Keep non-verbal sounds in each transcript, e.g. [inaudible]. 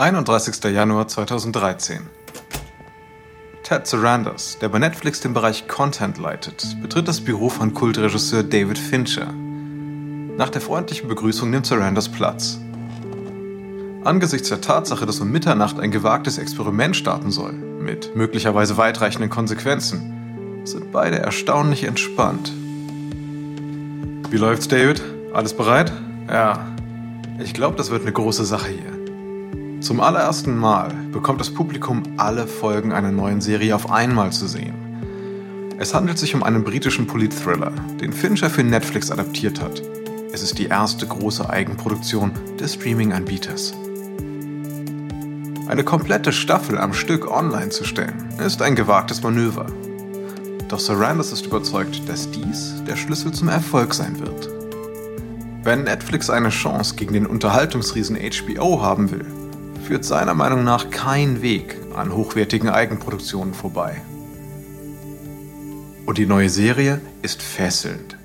31. Januar 2013. Ted Sarandos, der bei Netflix den Bereich Content leitet, betritt das Büro von Kultregisseur David Fincher. Nach der freundlichen Begrüßung nimmt Sarandos Platz. Angesichts der Tatsache, dass um Mitternacht ein gewagtes Experiment starten soll, mit möglicherweise weitreichenden Konsequenzen, sind beide erstaunlich entspannt. Wie läuft's, David? Alles bereit? Ja. Ich glaube, das wird eine große Sache hier. Zum allerersten Mal bekommt das Publikum alle Folgen einer neuen Serie auf einmal zu sehen. Es handelt sich um einen britischen Politthriller, den Fincher für Netflix adaptiert hat. Es ist die erste große Eigenproduktion des Streaming-Anbieters. Eine komplette Staffel am Stück online zu stellen, ist ein gewagtes Manöver. Doch Sarandos ist überzeugt, dass dies der Schlüssel zum Erfolg sein wird. Wenn Netflix eine Chance gegen den Unterhaltungsriesen HBO haben will, führt seiner Meinung nach kein Weg an hochwertigen Eigenproduktionen vorbei. Und die neue Serie ist fesselnd.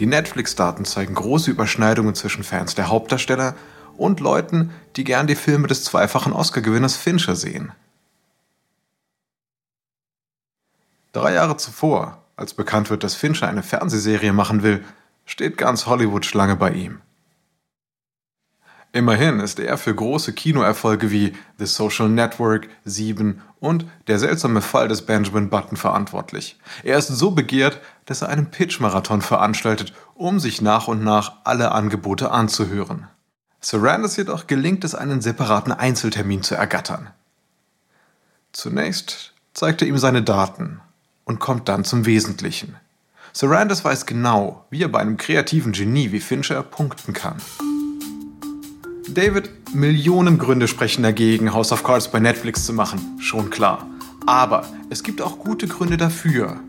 Die Netflix-Daten zeigen große Überschneidungen zwischen Fans der Hauptdarsteller und Leuten, die gern die Filme des zweifachen Oscar-Gewinners Fincher sehen. Drei Jahre zuvor, als bekannt wird, dass Fincher eine Fernsehserie machen will, steht ganz Hollywood Schlange bei ihm. Immerhin ist er für große Kinoerfolge wie The Social Network, Sieben und Der seltsame Fall des Benjamin Button verantwortlich. Er ist so begehrt, dass er einen Pitch-Marathon veranstaltet, um sich nach und nach alle Angebote anzuhören. Sarandos jedoch gelingt es, einen separaten Einzeltermin zu ergattern. Zunächst zeigt er ihm seine Daten und kommt dann zum Wesentlichen. Sarandos weiß genau, wie er bei einem kreativen Genie wie Fincher punkten kann. David, Millionen Gründe sprechen dagegen, House of Cards bei Netflix zu machen, schon klar. Aber es gibt auch gute Gründe dafür.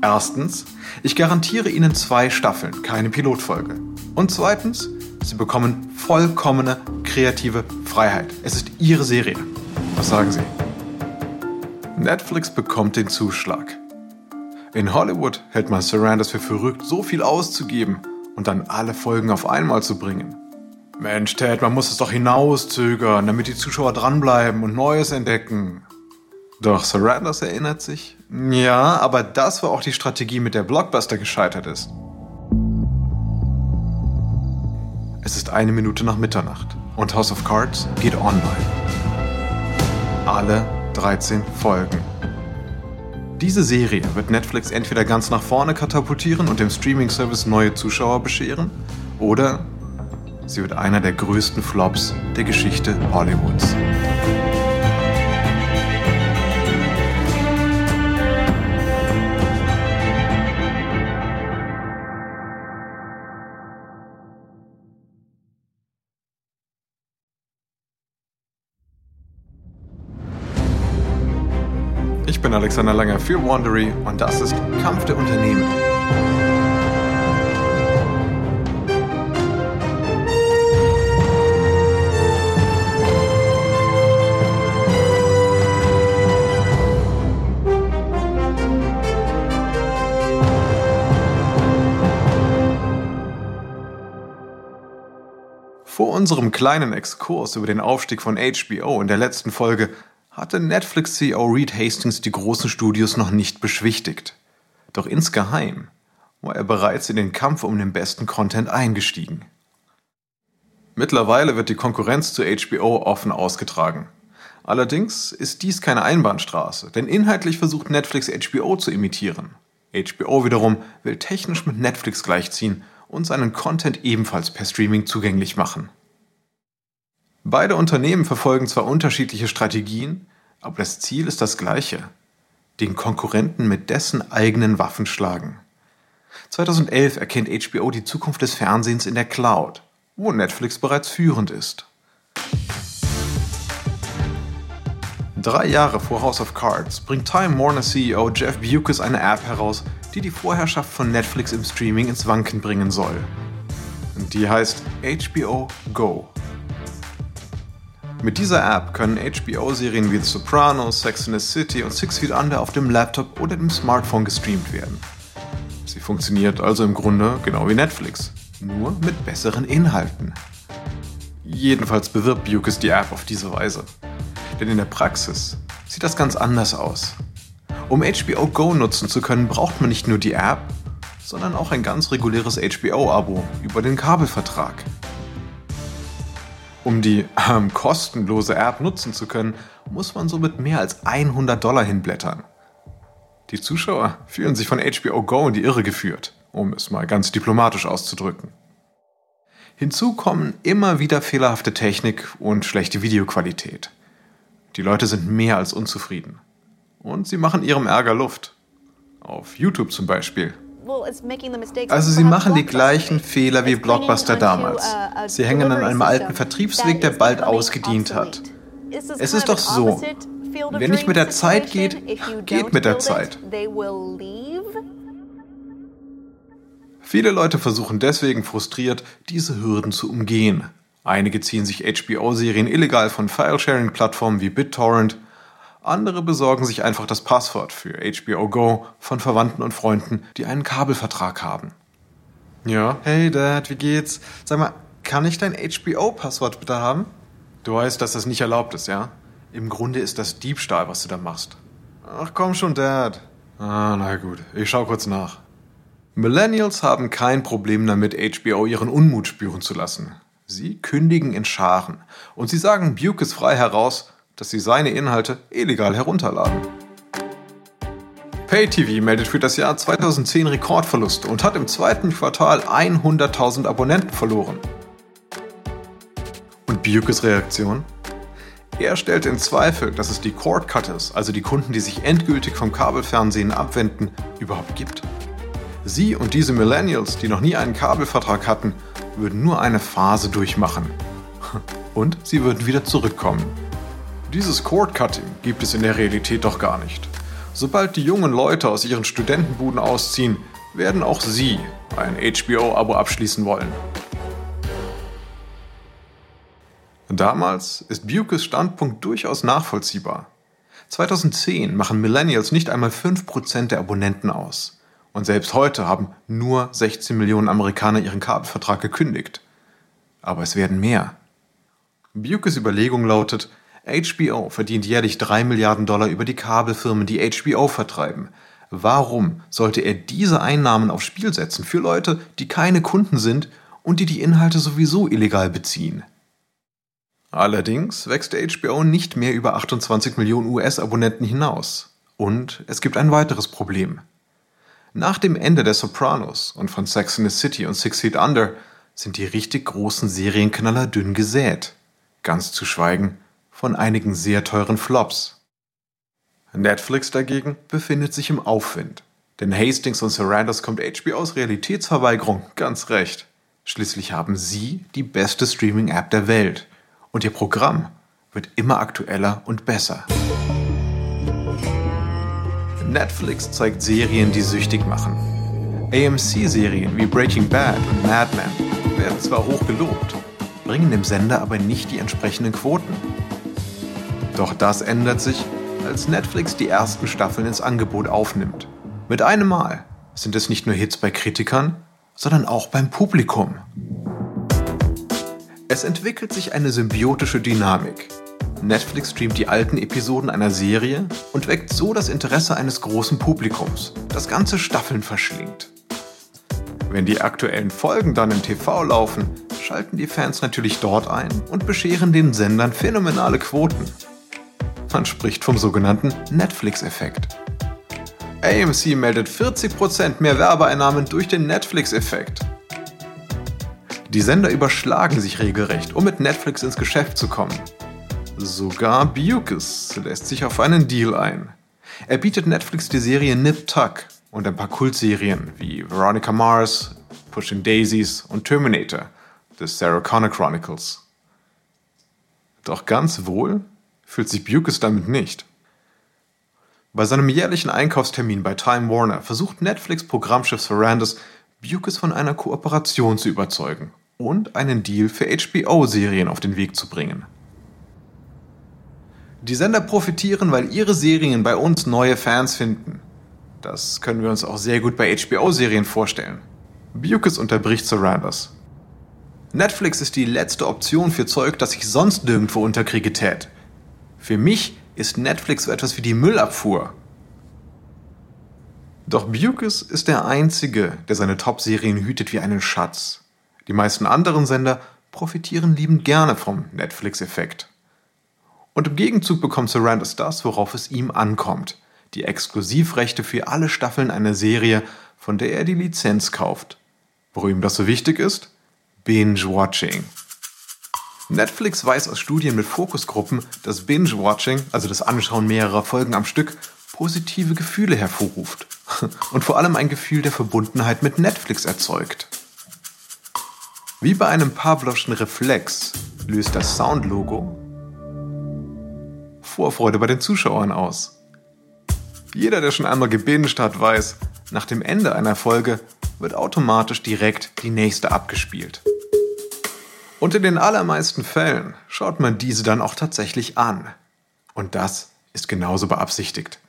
Erstens, ich garantiere Ihnen zwei Staffeln, keine Pilotfolge. Und zweitens, Sie bekommen vollkommene kreative Freiheit. Es ist Ihre Serie. Was sagen Sie? Netflix bekommt den Zuschlag. In Hollywood hält man Sarandos für verrückt, so viel auszugeben und dann alle Folgen auf einmal zu bringen. Mensch, Ted, man muss es doch hinauszögern, damit die Zuschauer dranbleiben und Neues entdecken. Doch Sarandos erinnert sich, ja, aber das war auch die Strategie, mit der Blockbuster gescheitert ist. Es ist eine Minute nach Mitternacht und House of Cards geht online. Alle 13 Folgen. Diese Serie wird Netflix entweder ganz nach vorne katapultieren und dem Streaming-Service neue Zuschauer bescheren, oder Sie wird einer der größten Flops der Geschichte Hollywoods. Ich bin Alexander Langer für Wandery und das ist Kampf der Unternehmen. Unserem kleinen Exkurs über den Aufstieg von HBO in der letzten Folge hatte Netflix-CEO Reed Hastings die großen Studios noch nicht beschwichtigt. Doch insgeheim war er bereits in den Kampf um den besten Content eingestiegen. Mittlerweile wird die Konkurrenz zu HBO offen ausgetragen. Allerdings ist dies keine Einbahnstraße, denn inhaltlich versucht Netflix HBO zu imitieren. HBO wiederum will technisch mit Netflix gleichziehen und seinen Content ebenfalls per Streaming zugänglich machen. Beide Unternehmen verfolgen zwar unterschiedliche Strategien, aber das Ziel ist das gleiche. Den Konkurrenten mit dessen eigenen Waffen schlagen. 2011 erkennt HBO die Zukunft des Fernsehens in der Cloud, wo Netflix bereits führend ist. Drei Jahre vor House of Cards bringt Time Warner CEO Jeff Bewkes eine App heraus, die die Vorherrschaft von Netflix im Streaming ins Wanken bringen soll. Die heißt HBO Go. Mit dieser App können HBO-Serien wie The Sopranos, Sex and the City und Six Feet Under auf dem Laptop oder dem Smartphone gestreamt werden. Sie funktioniert also im Grunde genau wie Netflix, nur mit besseren Inhalten. Jedenfalls bewirbt Bukes die App auf diese Weise. Denn in der Praxis sieht das ganz anders aus. Um HBO Go nutzen zu können, braucht man nicht nur die App, sondern auch ein ganz reguläres HBO-Abo über den Kabelvertrag. Um die ähm, kostenlose App nutzen zu können, muss man somit mehr als 100 Dollar hinblättern. Die Zuschauer fühlen sich von HBO Go in die Irre geführt, um es mal ganz diplomatisch auszudrücken. Hinzu kommen immer wieder fehlerhafte Technik und schlechte Videoqualität. Die Leute sind mehr als unzufrieden. Und sie machen ihrem Ärger Luft. Auf YouTube zum Beispiel also sie machen die gleichen Fehler wie Blockbuster damals. Uh, sie hängen an einem alten Vertriebsweg, der bald ausgedient hat. Es ist doch so, wer nicht mit der Zeit geht, geht mit der Zeit. Viele Leute versuchen deswegen frustriert, diese Hürden zu umgehen. Einige ziehen sich HBO-Serien illegal von File-Sharing-Plattformen wie BitTorrent andere besorgen sich einfach das Passwort für HBO Go von Verwandten und Freunden, die einen Kabelvertrag haben. Ja. Hey Dad, wie geht's? Sag mal, kann ich dein HBO-Passwort bitte haben? Du weißt, dass das nicht erlaubt ist, ja? Im Grunde ist das Diebstahl, was du da machst. Ach komm schon, Dad. Ah, na gut, ich schau kurz nach. Millennials haben kein Problem damit, HBO ihren Unmut spüren zu lassen. Sie kündigen in Scharen und sie sagen Bukes frei heraus, dass sie seine Inhalte illegal herunterladen. PayTV meldet für das Jahr 2010 Rekordverluste und hat im zweiten Quartal 100.000 Abonnenten verloren. Und Bukes Reaktion? Er stellt in Zweifel, dass es die Cord Cutters, also die Kunden, die sich endgültig vom Kabelfernsehen abwenden, überhaupt gibt. Sie und diese Millennials, die noch nie einen Kabelvertrag hatten, würden nur eine Phase durchmachen. Und sie würden wieder zurückkommen. Dieses Cord-Cutting gibt es in der Realität doch gar nicht. Sobald die jungen Leute aus ihren Studentenbuden ausziehen, werden auch sie ein HBO-Abo abschließen wollen. Damals ist Bukes Standpunkt durchaus nachvollziehbar. 2010 machen Millennials nicht einmal 5% der Abonnenten aus. Und selbst heute haben nur 16 Millionen Amerikaner ihren Kabelvertrag gekündigt. Aber es werden mehr. Bukes Überlegung lautet, HBO verdient jährlich 3 Milliarden Dollar über die Kabelfirmen, die HBO vertreiben. Warum sollte er diese Einnahmen aufs Spiel setzen für Leute, die keine Kunden sind und die die Inhalte sowieso illegal beziehen? Allerdings wächst HBO nicht mehr über 28 Millionen US-Abonnenten hinaus. Und es gibt ein weiteres Problem. Nach dem Ende der Sopranos und von Sex in the City und Six Feet Under sind die richtig großen Serienknaller dünn gesät. Ganz zu schweigen von einigen sehr teuren Flops. Netflix dagegen befindet sich im Aufwind. Denn Hastings und Surrenders kommt HBOs Realitätsverweigerung ganz recht. Schließlich haben sie die beste Streaming-App der Welt. Und ihr Programm wird immer aktueller und besser. Netflix zeigt Serien, die süchtig machen. AMC-Serien wie Breaking Bad und Mad Men werden zwar hoch gelobt, bringen dem Sender aber nicht die entsprechenden Quoten. Doch das ändert sich, als Netflix die ersten Staffeln ins Angebot aufnimmt. Mit einem Mal sind es nicht nur Hits bei Kritikern, sondern auch beim Publikum. Es entwickelt sich eine symbiotische Dynamik. Netflix streamt die alten Episoden einer Serie und weckt so das Interesse eines großen Publikums, das ganze Staffeln verschlingt. Wenn die aktuellen Folgen dann im TV laufen, schalten die Fans natürlich dort ein und bescheren den Sendern phänomenale Quoten. Man spricht vom sogenannten Netflix-Effekt. AMC meldet 40% mehr Werbeeinnahmen durch den Netflix-Effekt. Die Sender überschlagen sich regelrecht, um mit Netflix ins Geschäft zu kommen. Sogar Bukes lässt sich auf einen Deal ein. Er bietet Netflix die Serie Nip Tuck und ein paar Kultserien wie Veronica Mars, Pushing Daisies und Terminator, The Sarah Connor Chronicles. Doch ganz wohl fühlt sich Bukes damit nicht. Bei seinem jährlichen Einkaufstermin bei Time Warner versucht Netflix-Programmchef Sarandos, Bukes von einer Kooperation zu überzeugen und einen Deal für HBO-Serien auf den Weg zu bringen. Die Sender profitieren, weil ihre Serien bei uns neue Fans finden. Das können wir uns auch sehr gut bei HBO-Serien vorstellen. Bukes unterbricht Sarandos. Netflix ist die letzte Option für Zeug, das ich sonst nirgendwo unterkriege tät. Für mich ist Netflix so etwas wie die Müllabfuhr. Doch Bukes ist der Einzige, der seine Top-Serien hütet wie einen Schatz. Die meisten anderen Sender profitieren liebend gerne vom Netflix-Effekt. Und im Gegenzug bekommt Sarandon das, worauf es ihm ankommt. Die Exklusivrechte für alle Staffeln einer Serie, von der er die Lizenz kauft. Warum ihm das so wichtig ist? Binge-Watching. Netflix weiß aus Studien mit Fokusgruppen, dass Binge-Watching, also das Anschauen mehrerer Folgen am Stück, positive Gefühle hervorruft. [laughs] Und vor allem ein Gefühl der Verbundenheit mit Netflix erzeugt. Wie bei einem Pavlovschen Reflex löst das Soundlogo Vorfreude bei den Zuschauern aus. Jeder, der schon einmal gebinged hat, weiß, nach dem Ende einer Folge wird automatisch direkt die nächste abgespielt. Und in den allermeisten Fällen schaut man diese dann auch tatsächlich an. Und das ist genauso beabsichtigt.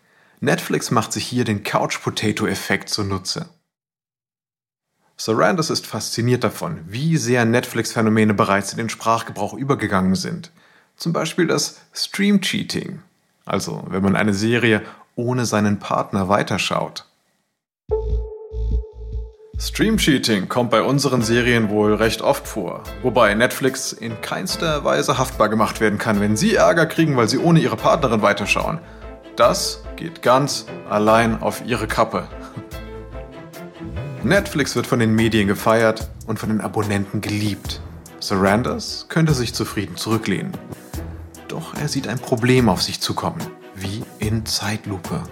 Netflix macht sich hier den Couch Potato Effekt zunutze. Sarandos ist fasziniert davon, wie sehr Netflix-Phänomene bereits in den Sprachgebrauch übergegangen sind. Zum Beispiel das Stream Cheating, also wenn man eine Serie ohne seinen Partner weiterschaut. Stream Cheating kommt bei unseren Serien wohl recht oft vor, wobei Netflix in keinster Weise haftbar gemacht werden kann, wenn sie Ärger kriegen, weil sie ohne ihre Partnerin weiterschauen. Das geht ganz allein auf ihre Kappe. Netflix wird von den Medien gefeiert und von den Abonnenten geliebt. Saranders könnte sich zufrieden zurücklehnen. Doch er sieht ein Problem auf sich zukommen, wie in Zeitlupe.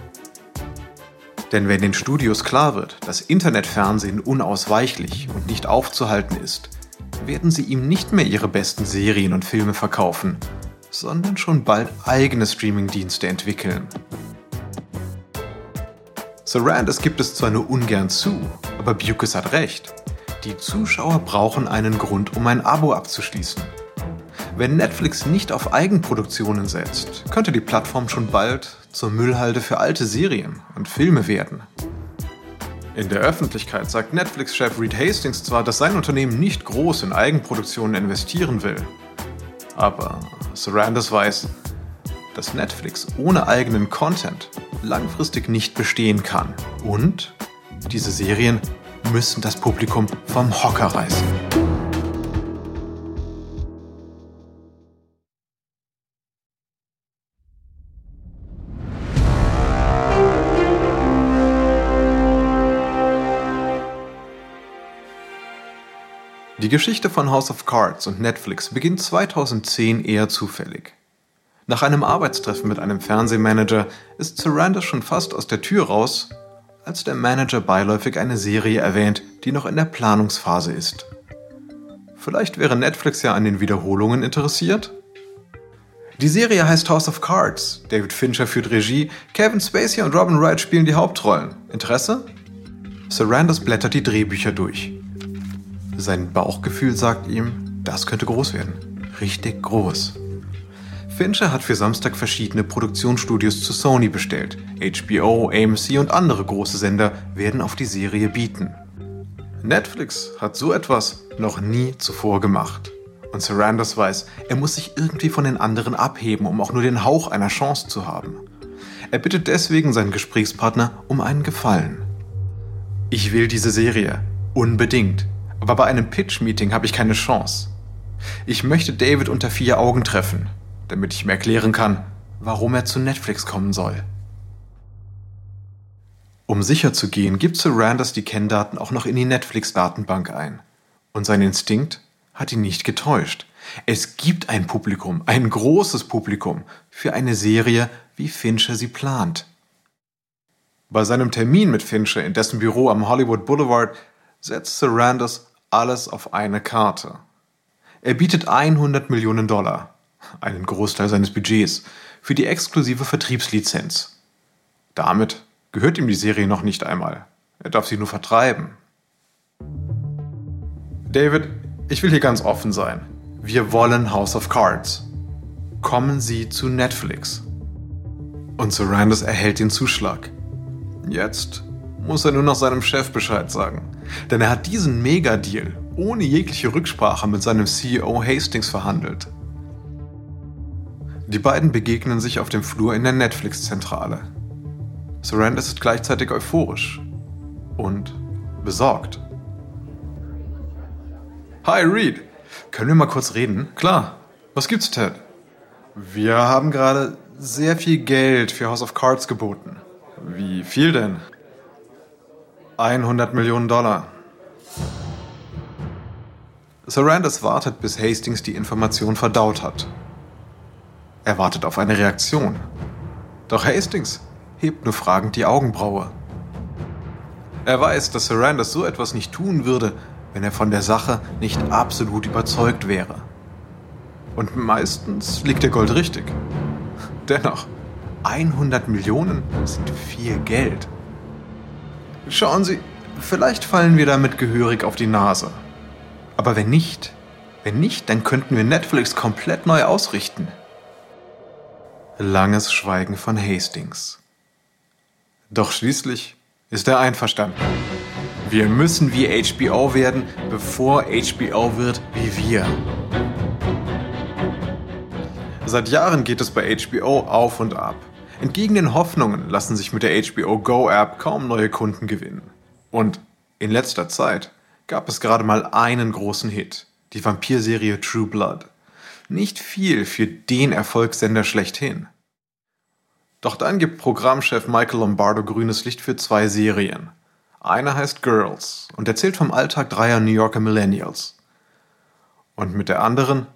Denn wenn den Studios klar wird, dass Internetfernsehen unausweichlich und nicht aufzuhalten ist, werden sie ihm nicht mehr ihre besten Serien und Filme verkaufen, sondern schon bald eigene Streamingdienste entwickeln. Sarandas gibt es zwar nur ungern zu, aber Bukes hat recht. Die Zuschauer brauchen einen Grund, um ein Abo abzuschließen. Wenn Netflix nicht auf Eigenproduktionen setzt, könnte die Plattform schon bald zur Müllhalde für alte Serien und Filme werden. In der Öffentlichkeit sagt Netflix-Chef Reed Hastings zwar, dass sein Unternehmen nicht groß in Eigenproduktionen investieren will, aber Sarandas weiß, dass Netflix ohne eigenen Content langfristig nicht bestehen kann. Und diese Serien müssen das Publikum vom Hocker reißen. Die Geschichte von House of Cards und Netflix beginnt 2010 eher zufällig. Nach einem Arbeitstreffen mit einem Fernsehmanager ist Sarandon schon fast aus der Tür raus, als der Manager beiläufig eine Serie erwähnt, die noch in der Planungsphase ist. Vielleicht wäre Netflix ja an den Wiederholungen interessiert? Die Serie heißt House of Cards. David Fincher führt Regie, Kevin Spacey und Robin Wright spielen die Hauptrollen. Interesse? Sarandos blättert die Drehbücher durch. Sein Bauchgefühl sagt ihm, das könnte groß werden. Richtig groß. Fincher hat für Samstag verschiedene Produktionsstudios zu Sony bestellt. HBO, AMC und andere große Sender werden auf die Serie bieten. Netflix hat so etwas noch nie zuvor gemacht. Und Sarandos weiß, er muss sich irgendwie von den anderen abheben, um auch nur den Hauch einer Chance zu haben. Er bittet deswegen seinen Gesprächspartner um einen Gefallen. Ich will diese Serie. Unbedingt aber bei einem Pitch-Meeting habe ich keine Chance. Ich möchte David unter vier Augen treffen, damit ich ihm erklären kann, warum er zu Netflix kommen soll. Um sicher zu gehen, gibt Sarandas die Kenndaten auch noch in die Netflix-Datenbank ein. Und sein Instinkt hat ihn nicht getäuscht. Es gibt ein Publikum, ein großes Publikum, für eine Serie, wie Fincher sie plant. Bei seinem Termin mit Fincher in dessen Büro am Hollywood Boulevard setzt Sarandas alles auf eine Karte. Er bietet 100 Millionen Dollar, einen Großteil seines Budgets, für die exklusive Vertriebslizenz. Damit gehört ihm die Serie noch nicht einmal. Er darf sie nur vertreiben. David, ich will hier ganz offen sein. Wir wollen House of Cards. Kommen Sie zu Netflix. Und Sarandos erhält den Zuschlag. Jetzt muss er nur noch seinem Chef Bescheid sagen. Denn er hat diesen Mega-Deal ohne jegliche Rücksprache mit seinem CEO Hastings verhandelt. Die beiden begegnen sich auf dem Flur in der Netflix-Zentrale. Sarandis ist gleichzeitig euphorisch und besorgt. Hi Reed, können wir mal kurz reden? Klar. Was gibt's, Ted? Wir haben gerade sehr viel Geld für House of Cards geboten. Wie viel denn? 100 Millionen Dollar. Sarandis wartet, bis Hastings die Information verdaut hat. Er wartet auf eine Reaktion. Doch Hastings hebt nur fragend die Augenbraue. Er weiß, dass Sarandis so etwas nicht tun würde, wenn er von der Sache nicht absolut überzeugt wäre. Und meistens liegt der Gold richtig. Dennoch, 100 Millionen sind viel Geld. Schauen Sie, vielleicht fallen wir damit gehörig auf die Nase. Aber wenn nicht, wenn nicht, dann könnten wir Netflix komplett neu ausrichten. Langes Schweigen von Hastings. Doch schließlich ist er einverstanden. Wir müssen wie HBO werden, bevor HBO wird wie wir. Seit Jahren geht es bei HBO auf und ab. Entgegen den Hoffnungen lassen sich mit der HBO Go App kaum neue Kunden gewinnen. Und in letzter Zeit gab es gerade mal einen großen Hit, die Vampirserie True Blood. Nicht viel für den Erfolgssender schlechthin. Doch dann gibt Programmchef Michael Lombardo grünes Licht für zwei Serien. Eine heißt Girls und erzählt vom Alltag dreier New Yorker Millennials. Und mit der anderen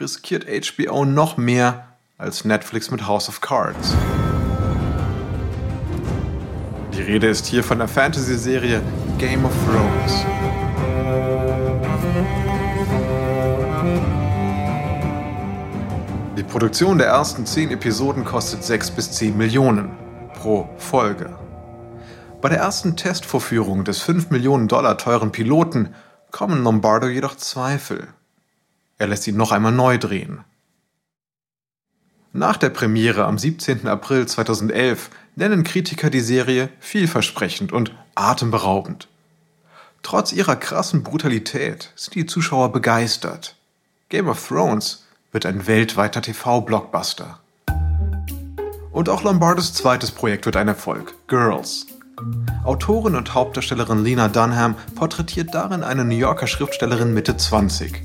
riskiert HBO noch mehr als Netflix mit House of Cards. Rede ist hier von der Fantasy-Serie Game of Thrones. Die Produktion der ersten 10 Episoden kostet 6 bis 10 Millionen pro Folge. Bei der ersten Testvorführung des 5 Millionen Dollar teuren Piloten kommen Lombardo jedoch Zweifel. Er lässt ihn noch einmal neu drehen. Nach der Premiere am 17. April 2011 nennen Kritiker die Serie vielversprechend und atemberaubend. Trotz ihrer krassen Brutalität sind die Zuschauer begeistert. Game of Thrones wird ein weltweiter TV-Blockbuster. Und auch Lombardos zweites Projekt wird ein Erfolg, Girls. Autorin und Hauptdarstellerin Lena Dunham porträtiert darin eine New Yorker Schriftstellerin Mitte 20.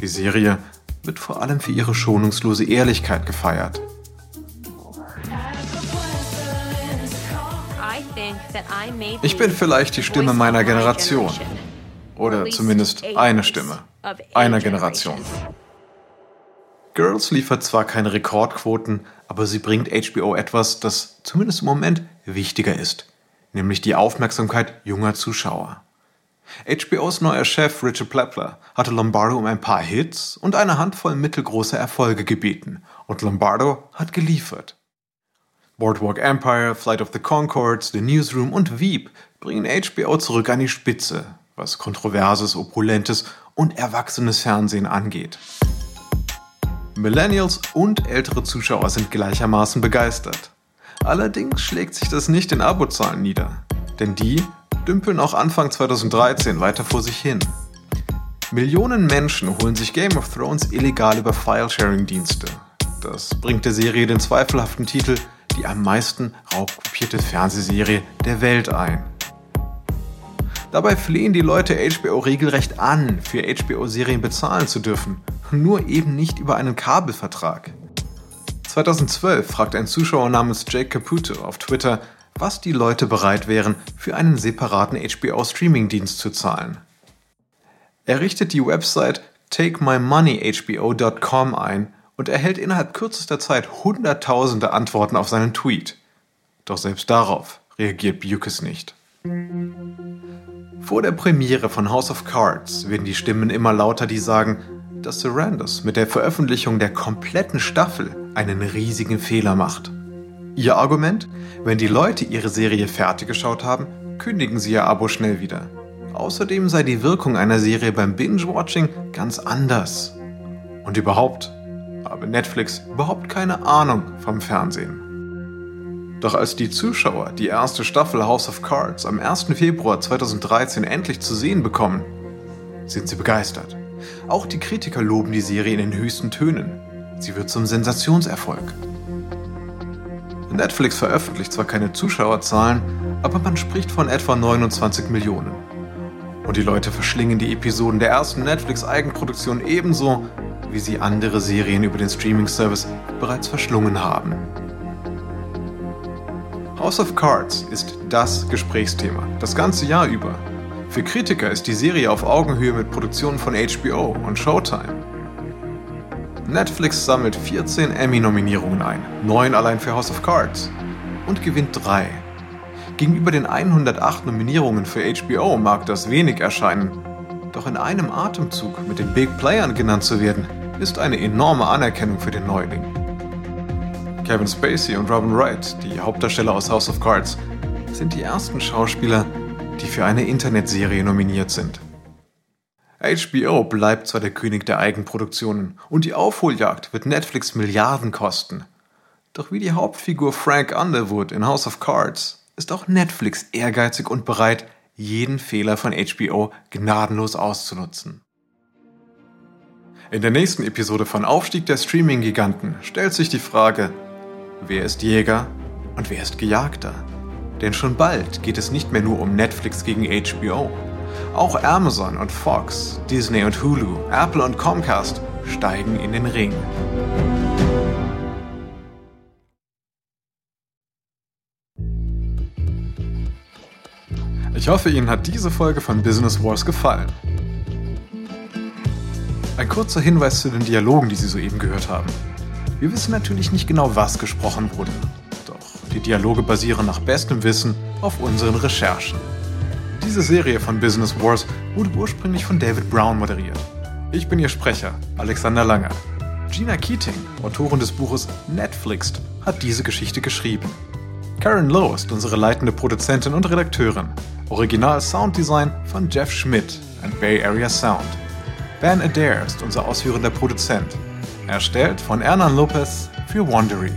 Die Serie wird vor allem für ihre schonungslose Ehrlichkeit gefeiert. Ich bin vielleicht die Stimme meiner Generation. Oder zumindest eine Stimme einer Generation. Girls liefert zwar keine Rekordquoten, aber sie bringt HBO etwas, das zumindest im Moment wichtiger ist, nämlich die Aufmerksamkeit junger Zuschauer. HBOs neuer Chef Richard Plepler hatte Lombardo um ein paar Hits und eine Handvoll mittelgroßer Erfolge gebeten und Lombardo hat geliefert. Boardwalk Empire, Flight of the Concords, The Newsroom und Veep bringen HBO zurück an die Spitze, was kontroverses, opulentes und erwachsenes Fernsehen angeht. Millennials und ältere Zuschauer sind gleichermaßen begeistert. Allerdings schlägt sich das nicht in Abozahlen nieder, denn die dümpeln auch Anfang 2013 weiter vor sich hin. Millionen Menschen holen sich Game of Thrones illegal über File-Sharing-Dienste. Das bringt der Serie den zweifelhaften Titel die am meisten raubkopierte Fernsehserie der Welt ein. Dabei flehen die Leute HBO regelrecht an, für HBO-Serien bezahlen zu dürfen nur eben nicht über einen Kabelvertrag. 2012 fragte ein Zuschauer namens Jake Caputo auf Twitter, was die Leute bereit wären, für einen separaten HBO-Streaming-Dienst zu zahlen. Er richtet die Website takemymoneyhbo.com ein und erhält innerhalb kürzester Zeit hunderttausende Antworten auf seinen Tweet. Doch selbst darauf reagiert Bukes nicht. Vor der Premiere von House of Cards werden die Stimmen immer lauter, die sagen, dass Sarandis mit der Veröffentlichung der kompletten Staffel einen riesigen Fehler macht. Ihr Argument? Wenn die Leute ihre Serie fertig geschaut haben, kündigen sie ihr Abo schnell wieder. Außerdem sei die Wirkung einer Serie beim Binge-Watching ganz anders. Und überhaupt habe Netflix überhaupt keine Ahnung vom Fernsehen. Doch als die Zuschauer die erste Staffel House of Cards am 1. Februar 2013 endlich zu sehen bekommen, sind sie begeistert. Auch die Kritiker loben die Serie in den höchsten Tönen. Sie wird zum Sensationserfolg. Netflix veröffentlicht zwar keine Zuschauerzahlen, aber man spricht von etwa 29 Millionen. Und die Leute verschlingen die Episoden der ersten Netflix-Eigenproduktion ebenso, wie sie andere Serien über den Streaming-Service bereits verschlungen haben. House of Cards ist das Gesprächsthema, das ganze Jahr über. Für Kritiker ist die Serie auf Augenhöhe mit Produktionen von HBO und Showtime. Netflix sammelt 14 Emmy-Nominierungen ein, 9 allein für House of Cards, und gewinnt 3. Gegenüber den 108 Nominierungen für HBO mag das wenig erscheinen, doch in einem Atemzug mit den Big Playern genannt zu werden, ist eine enorme Anerkennung für den Neuling. Kevin Spacey und Robin Wright, die Hauptdarsteller aus House of Cards, sind die ersten Schauspieler, die für eine Internetserie nominiert sind. HBO bleibt zwar der König der Eigenproduktionen und die Aufholjagd wird Netflix Milliarden kosten. Doch wie die Hauptfigur Frank Underwood in House of Cards ist auch Netflix ehrgeizig und bereit, jeden Fehler von HBO gnadenlos auszunutzen. In der nächsten Episode von Aufstieg der Streaming-Giganten stellt sich die Frage, wer ist Jäger und wer ist Gejagter? Denn schon bald geht es nicht mehr nur um Netflix gegen HBO. Auch Amazon und Fox, Disney und Hulu, Apple und Comcast steigen in den Ring. Ich hoffe, Ihnen hat diese Folge von Business Wars gefallen. Ein kurzer Hinweis zu den Dialogen, die Sie soeben gehört haben. Wir wissen natürlich nicht genau, was gesprochen wurde. Doch die Dialoge basieren nach bestem Wissen auf unseren Recherchen. Diese Serie von Business Wars wurde ursprünglich von David Brown moderiert. Ich bin Ihr Sprecher, Alexander Langer. Gina Keating, Autorin des Buches Netflixed, hat diese Geschichte geschrieben. Karen Lowe ist unsere leitende Produzentin und Redakteurin. Original Sounddesign von Jeff Schmidt and Bay Area Sound. Ben Adair ist unser ausführender Produzent. Erstellt von Hernan Lopez für Wondery.